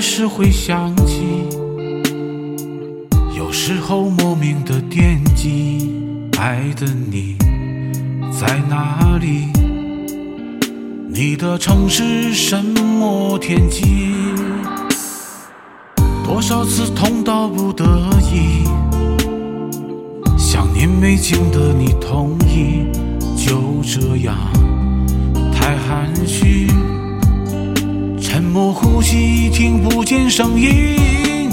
是会想起，有时候莫名的惦记，爱的你在哪里？你的城市什么天气？多少次痛到不得已，想念没经得你同意，就这样太含蓄。沉默呼吸，听不见声音。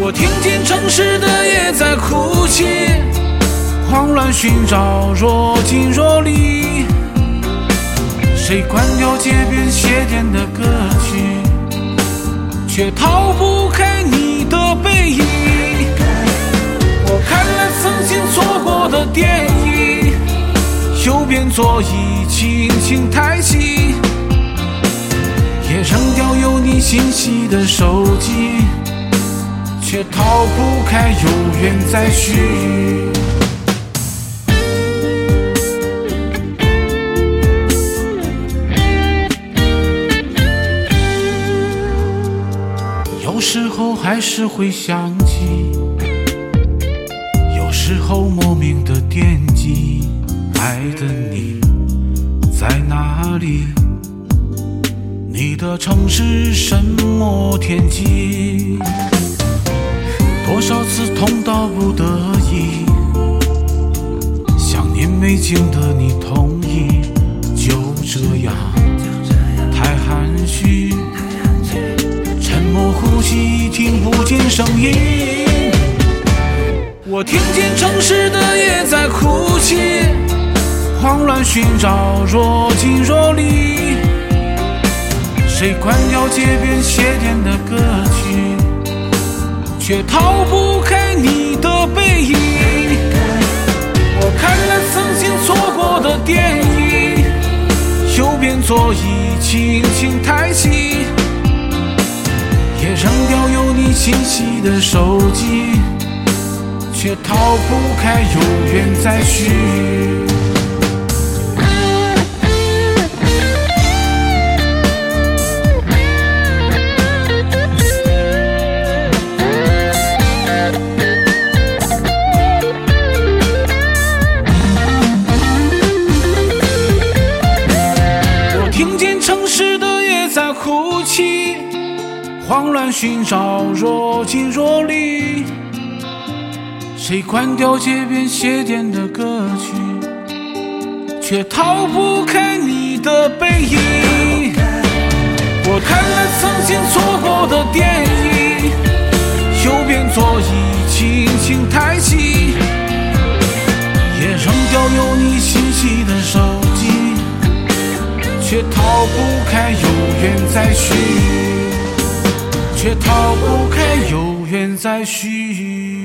我听见城市的夜在哭泣，慌乱寻找，若即若离。谁关掉街边鞋店的歌曲，却逃不开你的背影。我看了曾经错过的电影，右边座椅轻轻抬起。信息的手机，却逃不开有缘再续。有时候还是会想起，有时候莫名的惦记，爱的你在哪里？你的城市什么天气？多少次痛到不得已，想念没经得你同意，就这样太含蓄。沉默呼吸，听不见声音。我听见城市的夜在哭泣，慌乱寻找，若即若离。谁关掉街边鞋店的歌曲，却逃不开你的背影。我看了曾经错过的电影，右边座椅轻轻抬起，也扔掉有你信息的手机，却逃不开有缘再续。哭泣，慌乱寻找，若即若离。谁关掉街边鞋店的歌曲，却逃不开你的背影。我看了曾经错过的电影，右边座椅轻轻抬起，也扔掉有你信息的手机。却逃不开有缘再续，却逃不开有缘再续。